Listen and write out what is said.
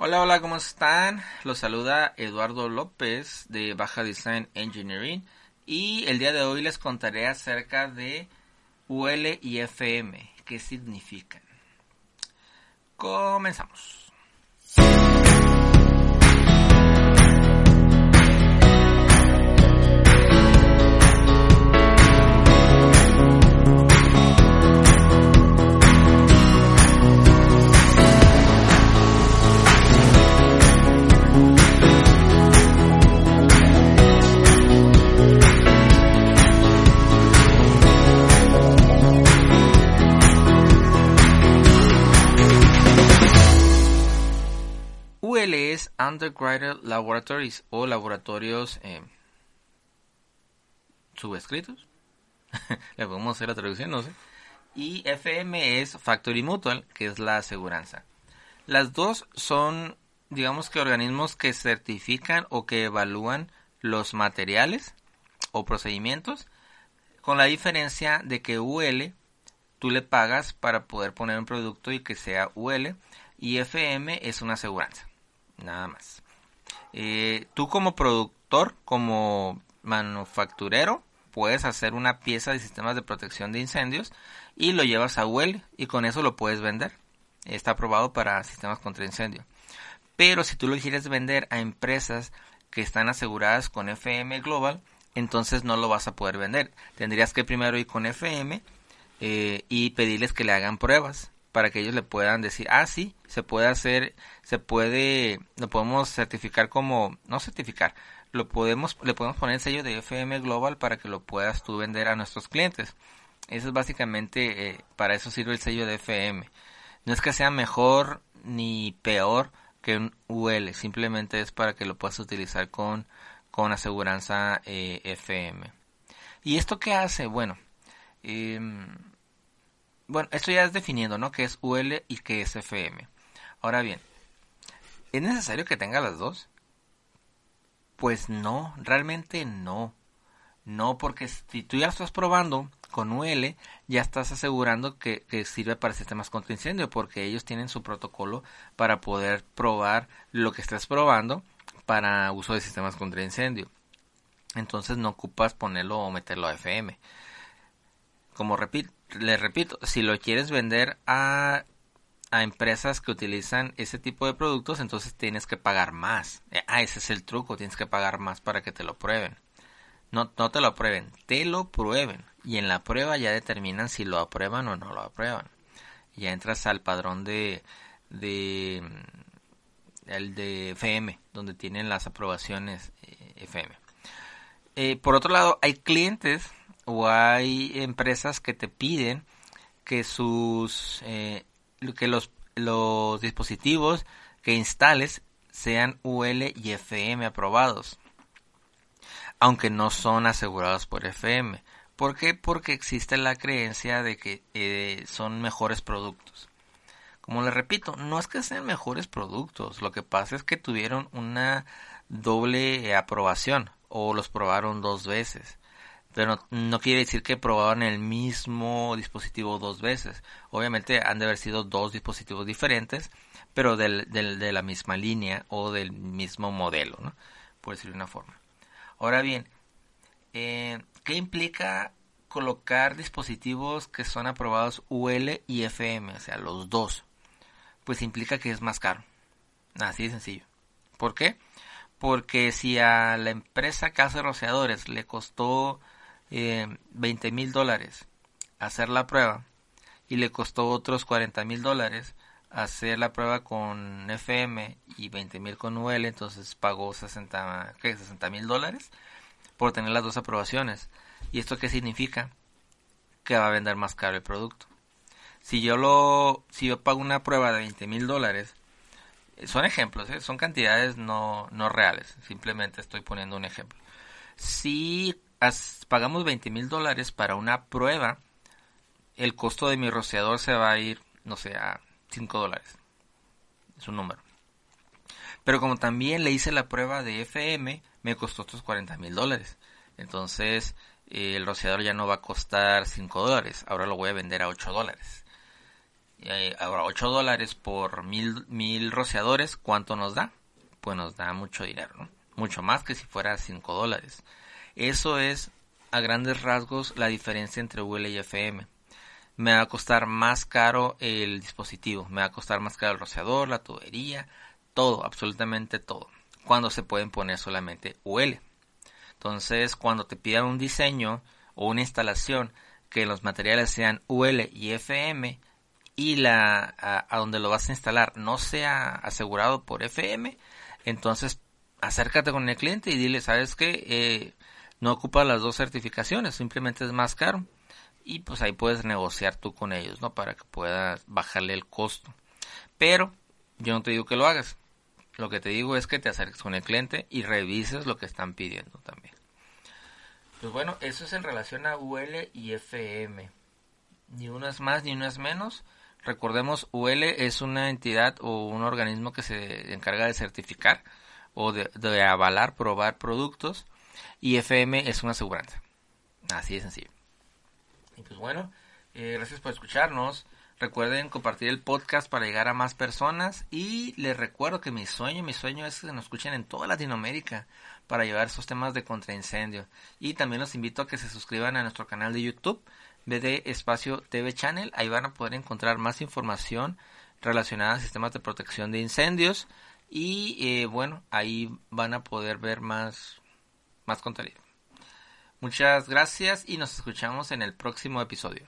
Hola, hola, ¿cómo están? Los saluda Eduardo López de Baja Design Engineering y el día de hoy les contaré acerca de UL y FM, qué significan. Comenzamos. Es Undergraduate Laboratories o laboratorios eh, subescritos. Le podemos hacer la traducción, no sé. Y FM es Factory Mutual, que es la aseguranza. Las dos son, digamos que organismos que certifican o que evalúan los materiales o procedimientos, con la diferencia de que UL tú le pagas para poder poner un producto y que sea UL y FM es una aseguranza nada más. Eh, tú como productor, como manufacturero, puedes hacer una pieza de sistemas de protección de incendios y lo llevas a UL y con eso lo puedes vender. Está aprobado para sistemas contra incendio. Pero si tú lo quieres vender a empresas que están aseguradas con FM Global, entonces no lo vas a poder vender. Tendrías que primero ir con FM eh, y pedirles que le hagan pruebas para que ellos le puedan decir, ah, sí, se puede hacer, se puede, lo podemos certificar como, no certificar, lo podemos, le podemos poner el sello de FM Global para que lo puedas tú vender a nuestros clientes. Eso es básicamente, eh, para eso sirve el sello de FM. No es que sea mejor ni peor que un UL, simplemente es para que lo puedas utilizar con, con aseguranza eh, FM. ¿Y esto qué hace? Bueno, eh, bueno, esto ya es definiendo, ¿no? Que es UL y que es FM. Ahora bien, ¿es necesario que tenga las dos? Pues no, realmente no. No, porque si tú ya estás probando con UL, ya estás asegurando que, que, sirve para sistemas contra incendio, porque ellos tienen su protocolo para poder probar lo que estás probando para uso de sistemas contra incendio. Entonces no ocupas ponerlo o meterlo a FM. Como repito, le repito, si lo quieres vender a, a empresas que utilizan ese tipo de productos, entonces tienes que pagar más. Eh, ah, ese es el truco, tienes que pagar más para que te lo prueben. No, no te lo prueben, te lo prueben. Y en la prueba ya determinan si lo aprueban o no lo aprueban. Ya entras al padrón de, de el de FM, donde tienen las aprobaciones eh, FM. Eh, por otro lado, hay clientes o hay empresas que te piden que sus eh, que los, los dispositivos que instales sean UL y FM aprobados aunque no son asegurados por FM ¿por qué? porque existe la creencia de que eh, son mejores productos. Como les repito no es que sean mejores productos lo que pasa es que tuvieron una doble aprobación o los probaron dos veces pero no, quiere decir que probaban el mismo dispositivo dos veces. Obviamente han de haber sido dos dispositivos diferentes, pero del, de la misma línea o del mismo modelo, ¿no? por decirlo de una forma. Ahora bien, eh, ¿qué implica colocar dispositivos que son aprobados UL y FM, o sea, los dos? Pues implica que es más caro. Así de sencillo. ¿Por qué? Porque si a la empresa que hace rociadores le costó eh, 20 mil dólares hacer la prueba y le costó otros 40 mil dólares hacer la prueba con FM y 20 mil con UL, entonces pagó 60 mil dólares por tener las dos aprobaciones. ¿Y esto qué significa? Que va a vender más caro el producto. Si yo lo, si yo pago una prueba de 20 mil dólares, son ejemplos, ¿eh? son cantidades no, no reales, simplemente estoy poniendo un ejemplo. Si pagamos 20 mil dólares para una prueba, el costo de mi rociador se va a ir, no sé, a 5 dólares. Es un número. Pero como también le hice la prueba de FM, me costó estos 40 mil dólares. Entonces, eh, el rociador ya no va a costar 5 dólares. Ahora lo voy a vender a 8 dólares. Eh, ahora, 8 dólares por mil, mil rociadores, ¿cuánto nos da? Pues nos da mucho dinero. Mucho más que si fuera 5 dólares. Eso es, a grandes rasgos, la diferencia entre UL y FM. Me va a costar más caro el dispositivo, me va a costar más caro el rociador, la tubería, todo, absolutamente todo. Cuando se pueden poner solamente UL. Entonces, cuando te pidan un diseño o una instalación que los materiales sean UL y FM y la a, donde lo vas a instalar no sea asegurado por FM, entonces acércate con el cliente y dile, ¿sabes qué? Eh, no ocupa las dos certificaciones, simplemente es más caro. Y pues ahí puedes negociar tú con ellos, ¿no? Para que puedas bajarle el costo. Pero yo no te digo que lo hagas. Lo que te digo es que te acerques con el cliente y revises lo que están pidiendo también. Pues bueno, eso es en relación a UL y FM. Ni uno es más ni uno es menos. Recordemos, UL es una entidad o un organismo que se encarga de certificar o de, avalar, probar productos. Y FM es una aseguranza. Así de sencillo. Y pues bueno, eh, gracias por escucharnos. Recuerden compartir el podcast para llegar a más personas y les recuerdo que mi sueño, mi sueño es que nos escuchen en toda Latinoamérica para llevar esos temas de contraincendio. Y también los invito a que se suscriban a nuestro canal de YouTube, BD Espacio TV Channel. Ahí van a poder encontrar más información relacionada a sistemas de protección de incendios y eh, bueno, ahí van a poder ver más, más contenido. Muchas gracias y nos escuchamos en el próximo episodio.